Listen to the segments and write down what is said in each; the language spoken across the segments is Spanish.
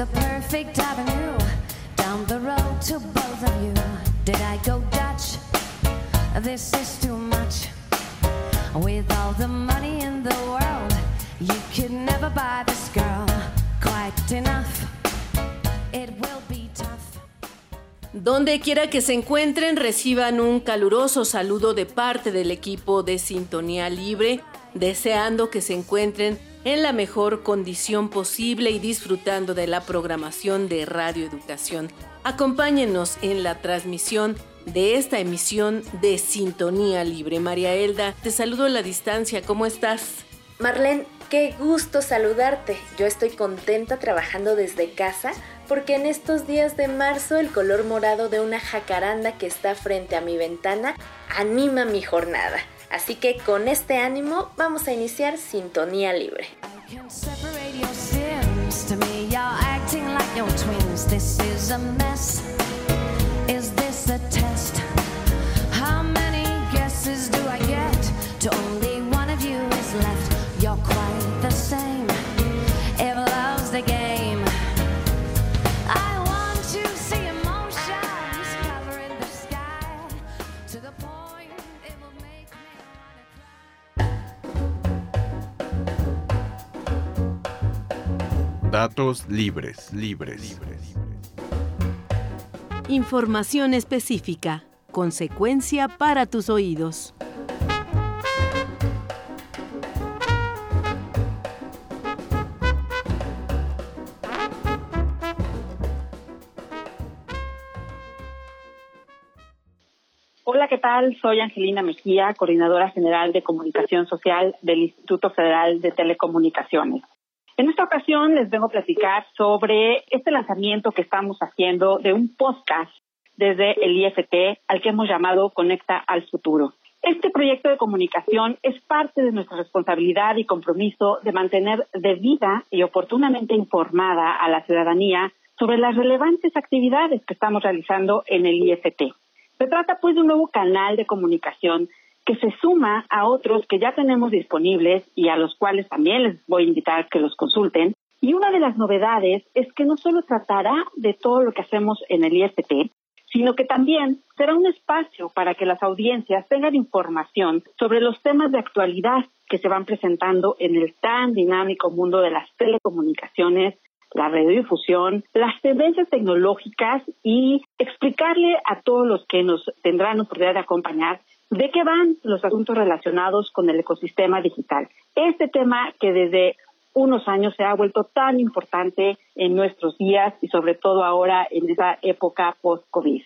The perfect avenue down the road to both of you. Did I go Dutch? This is too much. With all the money in the world, you could never buy this girl quite enough. It will be tough. Donde quiera que se encuentren, reciban un caluroso saludo de parte del equipo de Sintonía Libre, deseando que se encuentren en la mejor condición posible y disfrutando de la programación de Radio Educación. Acompáñenos en la transmisión de esta emisión de Sintonía Libre. María Elda, te saludo a la distancia, ¿cómo estás? Marlene, qué gusto saludarte. Yo estoy contenta trabajando desde casa porque en estos días de marzo el color morado de una jacaranda que está frente a mi ventana anima mi jornada. Así que con este ánimo vamos a iniciar Sintonía Libre. Datos libres, libres, libres. Información específica, consecuencia para tus oídos. Hola, ¿qué tal? Soy Angelina Mejía, coordinadora general de comunicación social del Instituto Federal de Telecomunicaciones. En esta ocasión les vengo a platicar sobre este lanzamiento que estamos haciendo de un podcast desde el IFT al que hemos llamado Conecta al Futuro. Este proyecto de comunicación es parte de nuestra responsabilidad y compromiso de mantener debida y oportunamente informada a la ciudadanía sobre las relevantes actividades que estamos realizando en el IFT. Se trata pues de un nuevo canal de comunicación que se suma a otros que ya tenemos disponibles y a los cuales también les voy a invitar que los consulten. Y una de las novedades es que no solo tratará de todo lo que hacemos en el IFT, sino que también será un espacio para que las audiencias tengan información sobre los temas de actualidad que se van presentando en el tan dinámico mundo de las telecomunicaciones, la radiodifusión, las tendencias tecnológicas y explicarle a todos los que nos tendrán oportunidad de acompañar de qué van los asuntos relacionados con el ecosistema digital. Este tema que desde unos años se ha vuelto tan importante en nuestros días y sobre todo ahora en esa época post-COVID.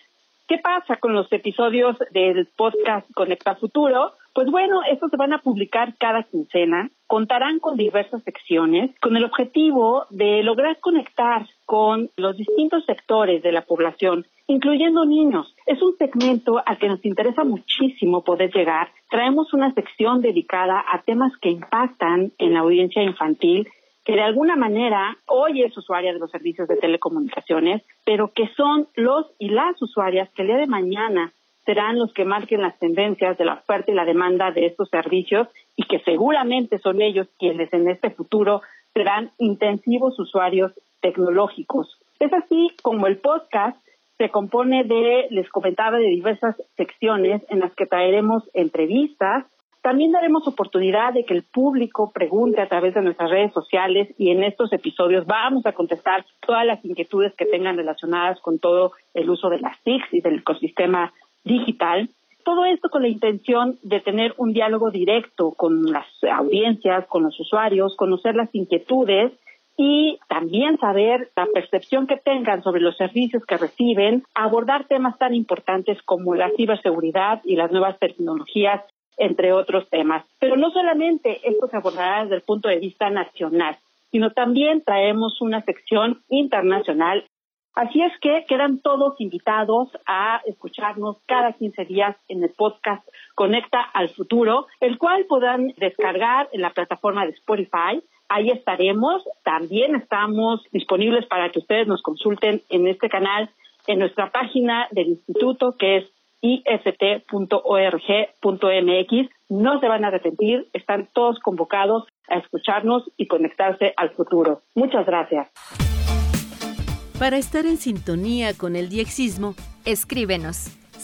¿Qué pasa con los episodios del podcast Conecta Futuro? Pues bueno, estos se van a publicar cada quincena, contarán con diversas secciones, con el objetivo de lograr conectar con los distintos sectores de la población, incluyendo niños. Es un segmento al que nos interesa muchísimo poder llegar. Traemos una sección dedicada a temas que impactan en la audiencia infantil que de alguna manera hoy es usuaria de los servicios de telecomunicaciones, pero que son los y las usuarias que el día de mañana serán los que marquen las tendencias de la oferta y la demanda de estos servicios y que seguramente son ellos quienes en este futuro serán intensivos usuarios tecnológicos. Es así como el podcast se compone de, les comentaba, de diversas secciones en las que traeremos entrevistas, también daremos oportunidad de que el público pregunte a través de nuestras redes sociales y en estos episodios vamos a contestar todas las inquietudes que tengan relacionadas con todo el uso de las TICs y del ecosistema digital. Todo esto con la intención de tener un diálogo directo con las audiencias, con los usuarios, conocer las inquietudes y también saber la percepción que tengan sobre los servicios que reciben, abordar temas tan importantes como la ciberseguridad y las nuevas tecnologías, entre otros temas. Pero no solamente esto se abordará desde el punto de vista nacional, sino también traemos una sección internacional. Así es que quedan todos invitados a escucharnos cada 15 días en el podcast Conecta al Futuro, el cual podrán descargar en la plataforma de Spotify Ahí estaremos. También estamos disponibles para que ustedes nos consulten en este canal, en nuestra página del instituto, que es ist.org.mx. No se van a arrepentir, están todos convocados a escucharnos y conectarse al futuro. Muchas gracias. Para estar en sintonía con el diexismo, escríbenos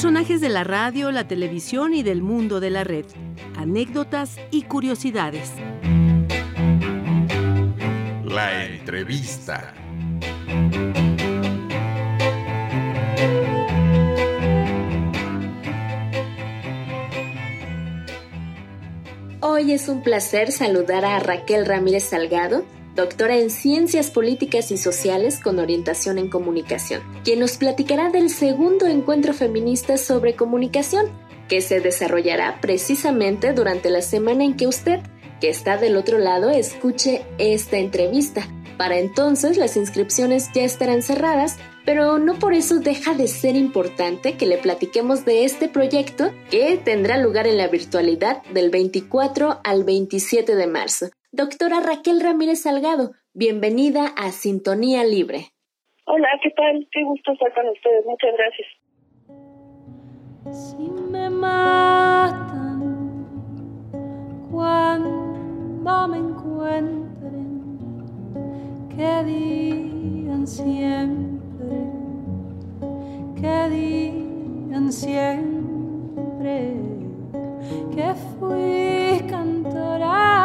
Personajes de la radio, la televisión y del mundo de la red. Anécdotas y curiosidades. La entrevista. Hoy es un placer saludar a Raquel Ramírez Salgado, doctora en Ciencias Políticas y Sociales con orientación en comunicación, quien nos platicará del segundo encuentro feminista sobre comunicación, que se desarrollará precisamente durante la semana en que usted, que está del otro lado, escuche esta entrevista. Para entonces las inscripciones ya estarán cerradas, pero no por eso deja de ser importante que le platiquemos de este proyecto que tendrá lugar en la virtualidad del 24 al 27 de marzo. Doctora Raquel Ramírez Salgado, bienvenida a Sintonía Libre. Hola, ¿qué tal? Qué gusto estar con ustedes. Muchas gracias. Si me matan cuando me encuentren, que digan siempre, que digan siempre que fui cantora.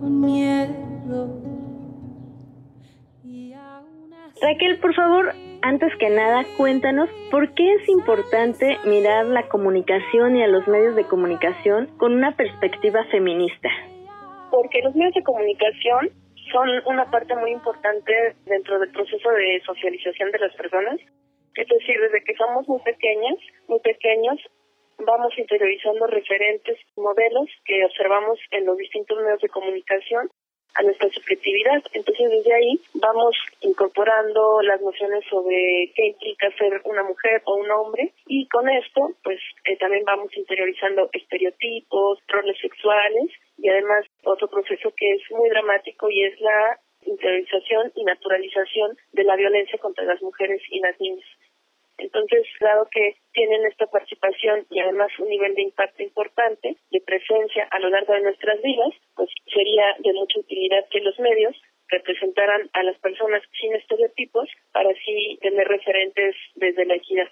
con miedo. Raquel, por favor, antes que nada, cuéntanos por qué es importante mirar la comunicación y a los medios de comunicación con una perspectiva feminista. Porque los medios de comunicación son una parte muy importante dentro del proceso de socialización de las personas. Es decir, desde que somos muy pequeñas, muy pequeños, vamos interiorizando referentes, modelos que observamos en los distintos medios de comunicación a nuestra subjetividad. Entonces, desde ahí vamos incorporando las nociones sobre qué implica ser una mujer o un hombre y con esto, pues eh, también vamos interiorizando estereotipos, roles sexuales y además otro proceso que es muy dramático y es la interiorización y naturalización de la violencia contra las mujeres y las niñas. Entonces, dado que tienen esta participación y además un nivel de impacto importante, de presencia a lo largo de nuestras vidas, pues sería de mucha utilidad que los medios representaran a las personas sin estereotipos para así tener referentes desde la equidad.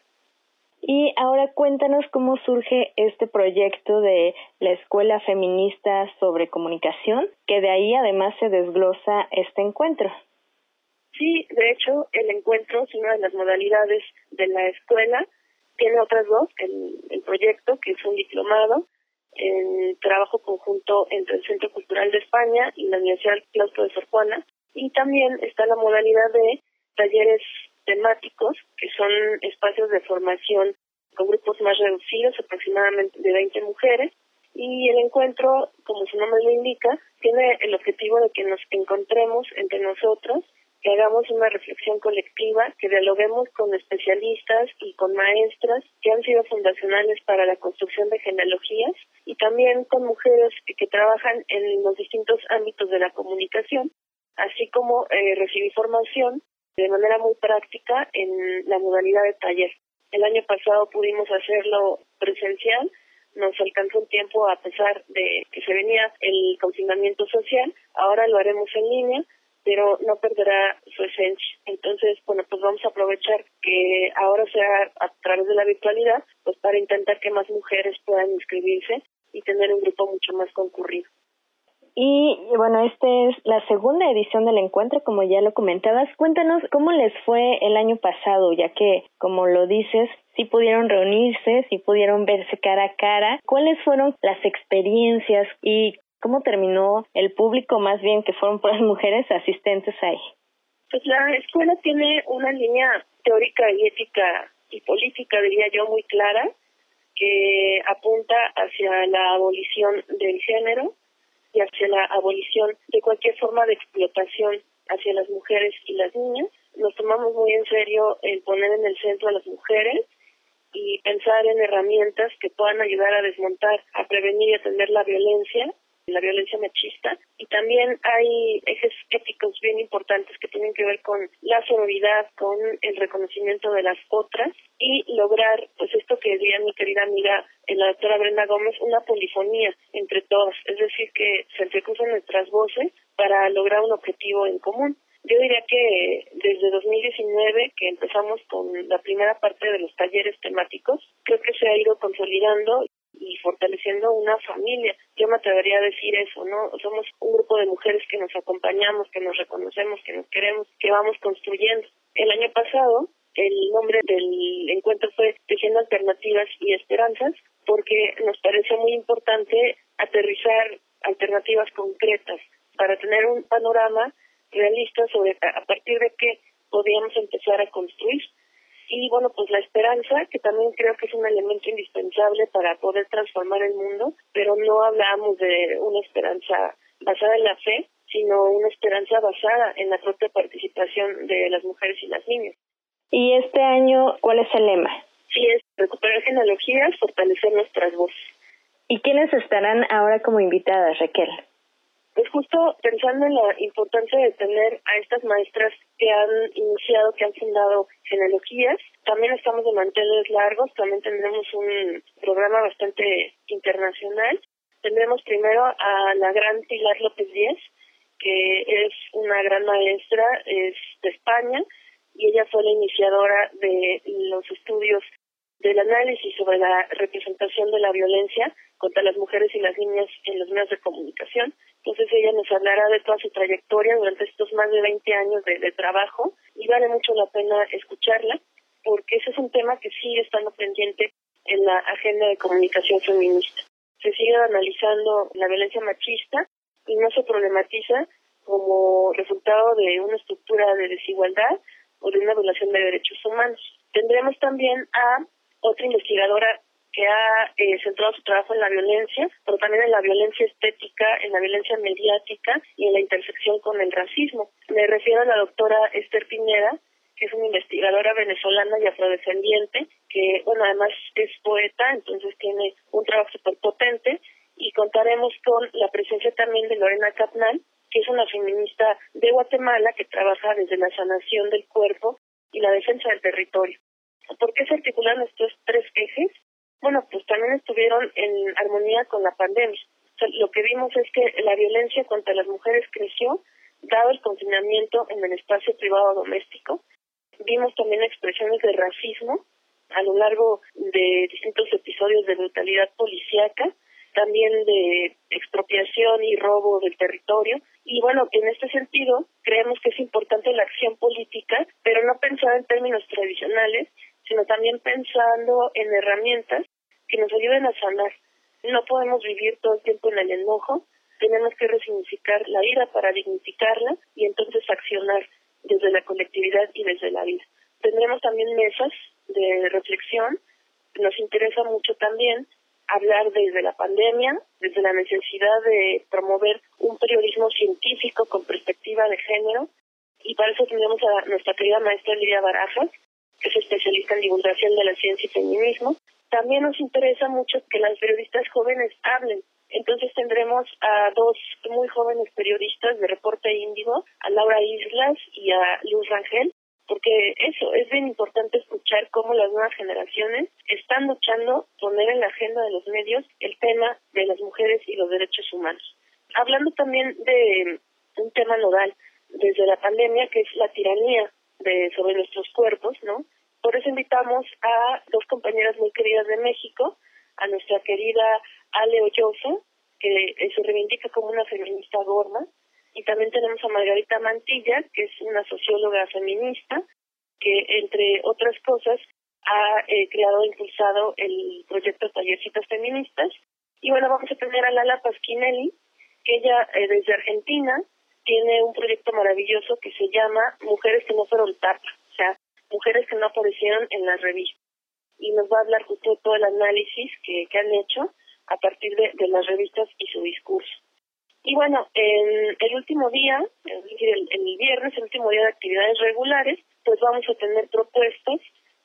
Y ahora cuéntanos cómo surge este proyecto de la Escuela Feminista sobre Comunicación, que de ahí además se desglosa este encuentro. Sí, de hecho, el encuentro es una de las modalidades de la escuela. Tiene otras dos, el, el proyecto, que es un diplomado, en trabajo conjunto entre el Centro Cultural de España y la Universidad Claustro de Sor Juana. Y también está la modalidad de talleres temáticos, que son espacios de formación con grupos más reducidos, aproximadamente de 20 mujeres. Y el encuentro, como su nombre lo indica, tiene el objetivo de que nos encontremos entre nosotros que hagamos una reflexión colectiva, que dialoguemos con especialistas y con maestras que han sido fundacionales para la construcción de genealogías y también con mujeres que, trabajan en los distintos ámbitos de la comunicación, así como eh, recibir formación de manera muy práctica en la modalidad de taller. El año pasado pudimos hacerlo presencial, nos alcanzó un tiempo a pesar de que se venía el confinamiento social, ahora lo haremos en línea pero no perderá su esencia. Entonces, bueno, pues vamos a aprovechar que ahora sea a través de la virtualidad, pues para intentar que más mujeres puedan inscribirse y tener un grupo mucho más concurrido. Y bueno, esta es la segunda edición del encuentro, como ya lo comentabas. Cuéntanos cómo les fue el año pasado, ya que, como lo dices, sí pudieron reunirse, sí pudieron verse cara a cara. ¿Cuáles fueron las experiencias y ¿Cómo terminó el público, más bien que fueron las mujeres asistentes ahí? Pues la escuela tiene una línea teórica y ética y política, diría yo, muy clara, que apunta hacia la abolición del género y hacia la abolición de cualquier forma de explotación hacia las mujeres y las niñas. Nos tomamos muy en serio el poner en el centro a las mujeres y pensar en herramientas que puedan ayudar a desmontar, a prevenir y atender la violencia la violencia machista y también hay ejes éticos bien importantes que tienen que ver con la sororidad, con el reconocimiento de las otras y lograr pues esto que diría mi querida amiga la doctora Brenda Gómez, una polifonía entre todas, es decir, que se entrecruzan nuestras voces para lograr un objetivo en común. Yo diría que desde 2019, que empezamos con la primera parte de los talleres temáticos, creo que se ha ido consolidando fortaleciendo una familia. Yo me atrevería a decir eso, ¿no? Somos un grupo de mujeres que nos acompañamos, que nos reconocemos, que nos queremos, que vamos construyendo. El año pasado, el nombre del encuentro fue Tejiendo Alternativas y Esperanzas, porque nos parece muy importante aterrizar alternativas concretas para tener un panorama realista sobre a partir de qué podíamos empezar a construir y bueno, pues la esperanza, que también creo que es un elemento indispensable para poder transformar el mundo, pero no hablamos de una esperanza basada en la fe, sino una esperanza basada en la propia participación de las mujeres y las niñas. ¿Y este año cuál es el lema? Sí, es recuperar genealogías, fortalecer nuestras voces. ¿Y quiénes estarán ahora como invitadas, Raquel? Pues justo pensando en la importancia de tener a estas maestras que han iniciado, que han fundado genealogías, también estamos de manteles largos, también tendremos un programa bastante internacional. Tendremos primero a la gran Pilar López Díaz, que es una gran maestra, es de España, y ella fue la iniciadora de los estudios del análisis sobre la representación de la violencia contra las mujeres y las niñas en los medios de comunicación. Entonces ella nos hablará de toda su trayectoria durante estos más de 20 años de, trabajo y vale mucho la pena escucharla porque ese es un tema que sigue estando pendiente en la agenda de comunicación feminista. Se sigue analizando la violencia machista y no se problematiza como resultado de una estructura de desigualdad o de una violación de derechos humanos. Tendremos también a otra investigadora que ha eh, centrado su trabajo en la violencia, pero también en la violencia estética, en la violencia mediática y en la intersección con el racismo. Me refiero a la doctora Esther Piñera, que es una investigadora venezolana y afrodescendiente, que, bueno, además es poeta, entonces tiene un trabajo súper potente, y contaremos con la presencia también de Lorena Capnal, que es una feminista de Guatemala que trabaja desde la sanación del cuerpo y la defensa del territorio. ¿Por qué se articulan estos tres ejes? Bueno, pues también estuvieron en armonía con la pandemia. lo que vimos es que la violencia contra las mujeres creció, dado el confinamiento en el espacio privado doméstico. Vimos también expresiones de racismo a lo largo de distintos episodios de brutalidad policíaca, también de expropiación y robo del territorio. Y bueno, en este sentido, creemos que es importante la acción política, pero no pensada en términos tradicionales, sino también pensando en herramientas que nos ayuden a sanar, No podemos vivir todo el tiempo en el enojo, tenemos que resignificar la ira para dignificarla y entonces accionar desde la colectividad y desde la vida. Tendremos también mesas de reflexión. Nos interesa mucho también hablar desde la pandemia, desde la necesidad de promover un periodismo científico con perspectiva de género. Y para eso tendremos a nuestra querida maestra Lidia Barajas, que es especialista en divulgación de la ciencia y feminismo. También nos interesa mucho que las periodistas jóvenes hablen. Entonces tendremos a dos muy jóvenes periodistas de Reporte Índigo, a Laura Islas y a Luz Rangel, porque eso es bien importante escuchar cómo las nuevas generaciones están luchando poner en la agenda de los medios el tema de las mujeres y los derechos humanos. Hablando también de un tema nodal desde la pandemia, que es la tiranía de sobre nuestros cuerpos, ¿no? Por eso invitamos a dos compañeras muy queridas de México, a nuestra querida Ale Ollosa, que se reivindica como una feminista gorda, y también tenemos a Margarita Mantilla, que es una socióloga feminista, que entre otras cosas ha eh, creado e impulsado el proyecto Tallercitas Feministas. Y bueno, vamos a tener a Lala Pasquinelli, que ella eh, desde Argentina tiene un proyecto maravilloso que se llama Mujeres que no fueron tapa, o sea, mujeres que no aparecieron en las revistas. Y nos va a hablar justo todo el análisis que, que han hecho a partir de, de las revistas y su discurso. Y bueno, en el último día, es decir, el, el, viernes, el último día de actividades regulares, pues vamos a tener propuestas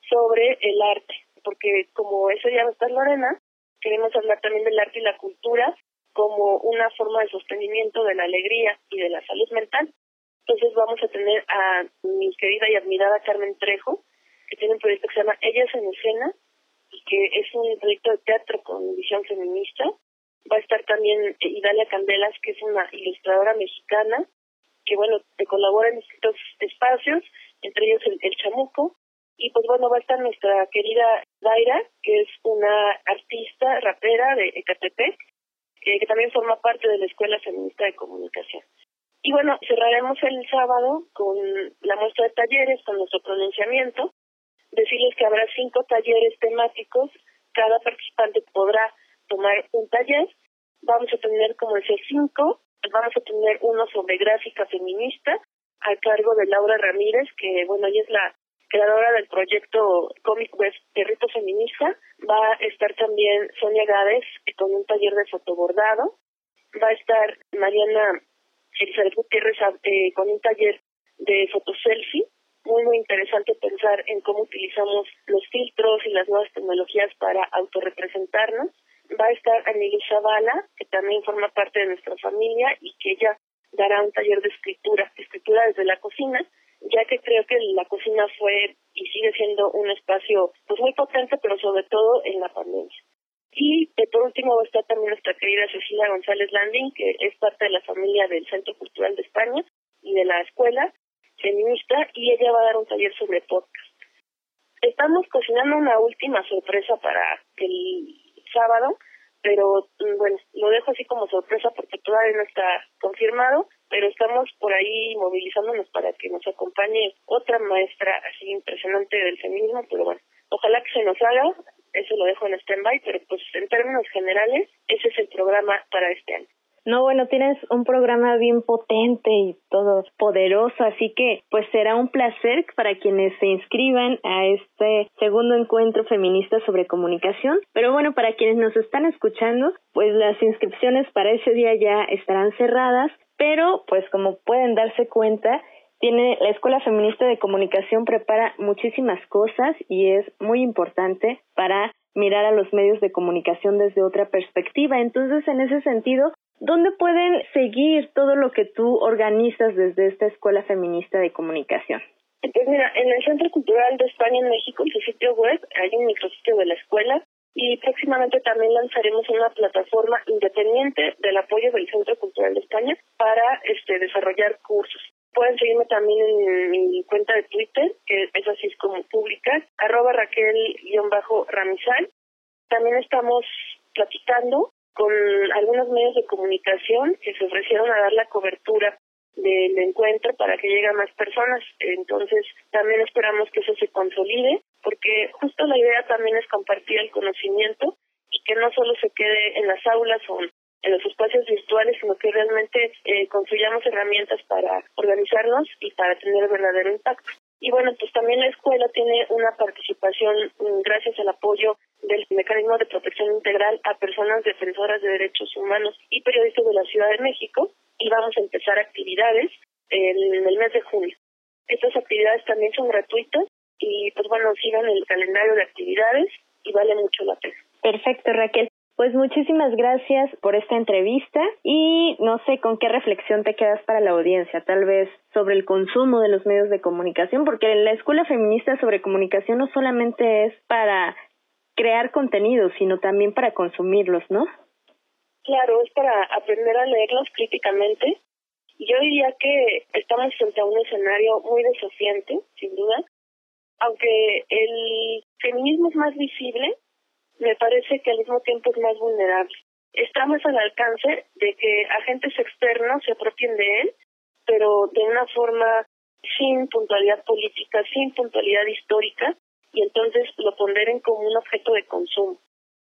sobre el arte, porque como ese día va a estar Lorena, queremos hablar también del arte y la cultura como una forma de sostenimiento de la alegría y de la salud mental. Entonces vamos a tener a mi querida y admirada Carmen Trejo, que tiene un proyecto que se llama Ellas en escena, que es un proyecto de teatro con visión feminista, va a estar también Idalia Candelas, que es una ilustradora mexicana, que bueno, te colabora en distintos espacios, entre ellos el, el Chamuco, y pues bueno, va a estar nuestra querida Daira, que es una artista rapera de Ecatepec, eh, que también forma parte de la Escuela Feminista de Comunicación. Y bueno, cerraremos el sábado con la muestra de talleres, con nuestro pronunciamiento, decirles que habrá cinco talleres temáticos, cada participante podrá tomar un taller. Vamos a tener, como decía, cinco. Vamos a tener uno sobre gráfica feminista a cargo de Laura Ramírez, que bueno, ella es la creadora del proyecto Comic Web Perrito Feminista. Va a estar también Sonia Gades con un taller de fotobordado. Va a estar Mariana Elizabeth Gutiérrez eh, con un taller de fotoselfie. Muy, muy interesante pensar en cómo utilizamos los filtros y las nuevas tecnologías para autorrepresentarnos va a estar Anilio Zavala, que también forma parte de nuestra familia y que ella dará un taller de escritura, escritura desde la cocina, ya que creo que la cocina fue y sigue siendo un espacio pues muy potente, pero sobre todo en la pandemia. Y eh, por último estar también nuestra querida Cecilia González Landing, que es parte de la familia del Centro Cultural de España y de la escuela feminista, y ella va a dar un taller sobre podcast. Estamos cocinando una última sorpresa para el sábado, pero mm, bueno, lo dejo así como sorpresa porque todavía no está confirmado, pero estamos por ahí movilizándonos para que nos acompañe otra maestra así impresionante del feminismo, pero bueno, ojalá que se nos haga, eso lo dejo en stand-by, pero pues en términos generales, ese es el programa para este año. No, bueno, tienes un programa bien potente y todo poderoso, así que pues será un placer para quienes se inscriban a este segundo encuentro feminista sobre comunicación. Pero bueno, para quienes nos están escuchando, pues las inscripciones para ese día ya estarán cerradas, pero pues como pueden darse cuenta, tiene la Escuela Feminista de Comunicación prepara muchísimas cosas y es muy importante para mirar a los medios de comunicación desde otra perspectiva. Entonces, en ese sentido, ¿Dónde pueden seguir todo lo que tú organizas desde esta Escuela Feminista de Comunicación? Pues mira, en el Centro Cultural de España en México, en su sitio web, hay un micrositio de la escuela y próximamente también lanzaremos una plataforma independiente del apoyo del Centro Cultural de España para este desarrollar cursos. Pueden seguirme también en mi cuenta de Twitter, que es así como pública, arroba Raquel-Ramizal. También estamos platicando con algunos medios de comunicación que se ofrecieron a dar la cobertura del encuentro para que llegue a más personas. Entonces, también esperamos que eso se consolide, porque justo la idea también es compartir el conocimiento y que no solo se quede en las aulas o en los espacios virtuales, sino que realmente eh, construyamos herramientas para organizarnos y para tener verdadero impacto. Y bueno, pues también la escuela tiene una participación mm, gracias al apoyo del mecanismo de protección integral a personas defensoras de derechos humanos y periodistas de la Ciudad de México y vamos a empezar actividades en el mes de junio. Estas actividades también son gratuitas y pues bueno, sigan el calendario de actividades y vale mucho la pena. Perfecto, Raquel. Pues muchísimas gracias por esta entrevista y no sé con qué reflexión te quedas para la audiencia, tal vez sobre el consumo de los medios de comunicación, porque en la Escuela Feminista sobre Comunicación no solamente es para crear contenidos, sino también para consumirlos, ¿no? Claro, es para aprender a leerlos críticamente. Yo diría que estamos frente a un escenario muy desafiante, sin duda, aunque el feminismo es más visible, me parece que al mismo tiempo es más vulnerable. Estamos al alcance de que agentes externos se apropien de él, pero de una forma sin puntualidad política, sin puntualidad histórica, y entonces lo ponderen como un objeto de consumo.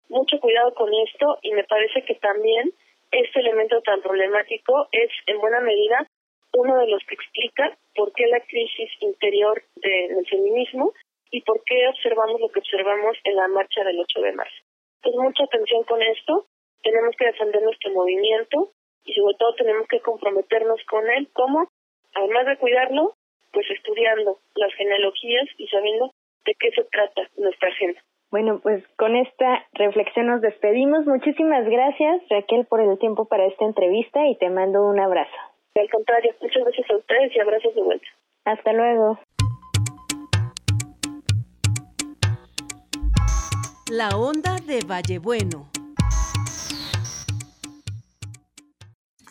Mucho cuidado con esto y me parece que también este elemento tan problemático es en buena medida uno de los que explica por qué la crisis interior del feminismo y por qué observamos lo que observamos en la marcha del 8 de marzo. Pues mucha atención con esto, tenemos que defender nuestro movimiento y sobre todo tenemos que comprometernos con él, como, además de cuidarlo, pues estudiando las genealogías y sabiendo de qué se trata nuestra agenda. Bueno, pues con esta reflexión nos despedimos. Muchísimas gracias, Raquel, por el tiempo para esta entrevista y te mando un abrazo. Al contrario, muchas gracias a ustedes y abrazos de vuelta. Hasta luego. La onda de Vallebueno.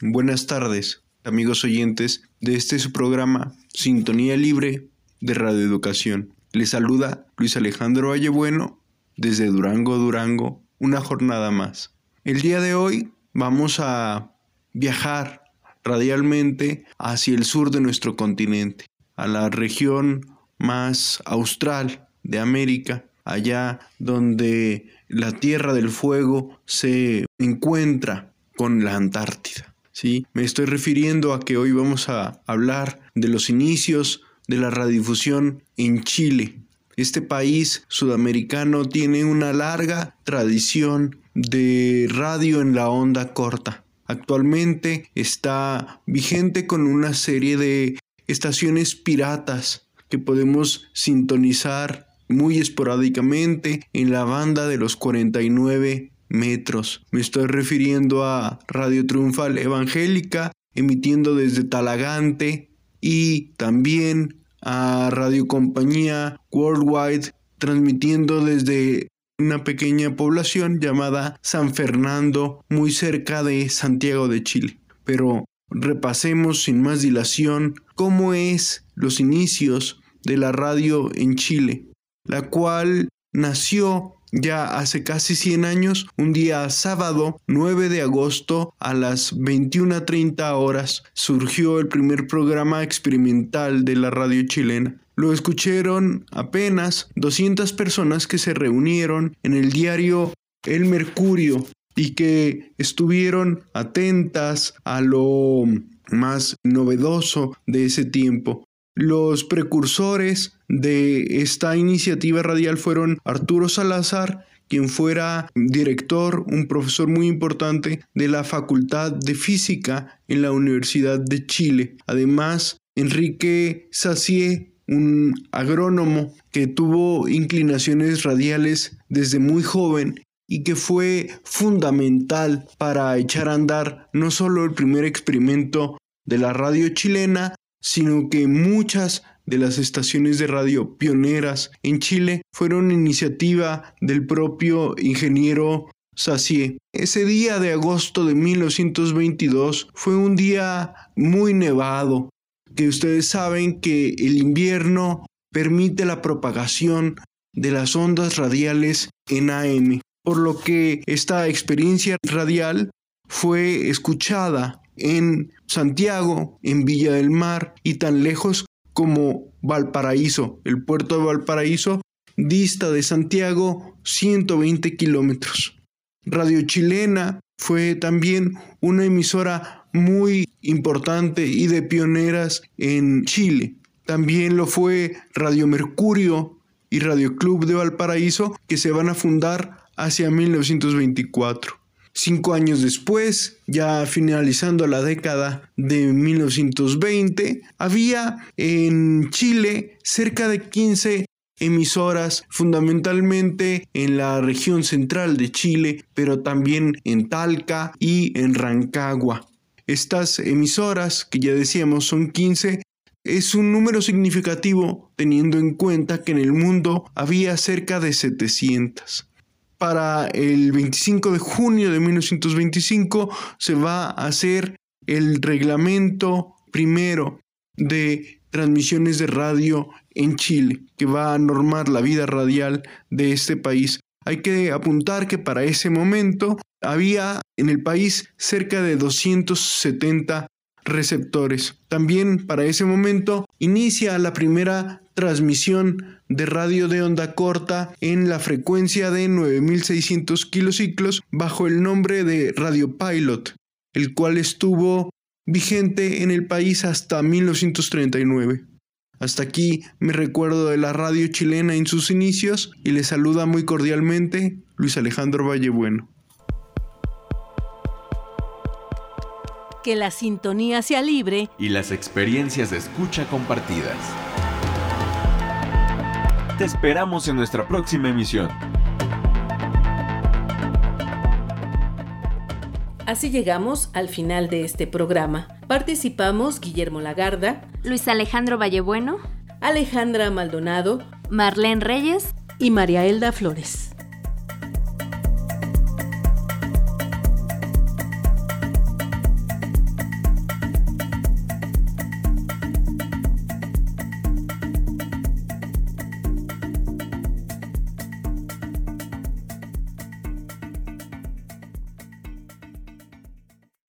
Buenas tardes, amigos oyentes de este su programa Sintonía Libre de Radio Educación. Les saluda Luis Alejandro Vallebueno desde Durango, Durango, una jornada más. El día de hoy vamos a viajar radialmente hacia el sur de nuestro continente, a la región más austral de América, allá donde la Tierra del Fuego se encuentra con la Antártida. ¿sí? Me estoy refiriendo a que hoy vamos a hablar de los inicios de la radiodifusión en Chile. Este país sudamericano tiene una larga tradición de radio en la onda corta. Actualmente está vigente con una serie de estaciones piratas que podemos sintonizar muy esporádicamente en la banda de los 49 metros. Me estoy refiriendo a Radio Triunfal Evangélica, emitiendo desde Talagante, y también a Radio Compañía Worldwide, transmitiendo desde una pequeña población llamada San Fernando, muy cerca de Santiago de Chile. Pero repasemos sin más dilación cómo es los inicios de la radio en Chile la cual nació ya hace casi 100 años, un día sábado 9 de agosto a las 21.30 horas, surgió el primer programa experimental de la radio chilena. Lo escucharon apenas 200 personas que se reunieron en el diario El Mercurio y que estuvieron atentas a lo más novedoso de ese tiempo. Los precursores de esta iniciativa radial fueron Arturo Salazar, quien fuera director, un profesor muy importante de la Facultad de Física en la Universidad de Chile. Además, Enrique Sacier, un agrónomo que tuvo inclinaciones radiales desde muy joven y que fue fundamental para echar a andar no solo el primer experimento de la radio chilena, sino que muchas de las estaciones de radio pioneras en Chile fueron iniciativa del propio ingeniero Sacier. Ese día de agosto de 1922 fue un día muy nevado, que ustedes saben que el invierno permite la propagación de las ondas radiales en AM, por lo que esta experiencia radial fue escuchada en Santiago, en Villa del Mar y tan lejos como Valparaíso. El puerto de Valparaíso dista de Santiago 120 kilómetros. Radio Chilena fue también una emisora muy importante y de pioneras en Chile. También lo fue Radio Mercurio y Radio Club de Valparaíso, que se van a fundar hacia 1924. Cinco años después, ya finalizando la década de 1920, había en Chile cerca de 15 emisoras fundamentalmente en la región central de Chile, pero también en Talca y en Rancagua. Estas emisoras, que ya decíamos son 15, es un número significativo teniendo en cuenta que en el mundo había cerca de 700. Para el 25 de junio de 1925 se va a hacer el reglamento primero de transmisiones de radio en Chile, que va a normar la vida radial de este país. Hay que apuntar que para ese momento había en el país cerca de 270 receptores. También para ese momento inicia la primera transmisión de radio de onda corta en la frecuencia de 9600 kilociclos bajo el nombre de Radio Pilot, el cual estuvo vigente en el país hasta 1939. Hasta aquí me recuerdo de la radio chilena en sus inicios y les saluda muy cordialmente Luis Alejandro Vallebueno. Que la sintonía sea libre y las experiencias de escucha compartidas. Te esperamos en nuestra próxima emisión. Así llegamos al final de este programa. Participamos Guillermo Lagarda, Luis Alejandro Vallebueno, Alejandra Maldonado, Marlene Reyes y María Elda Flores.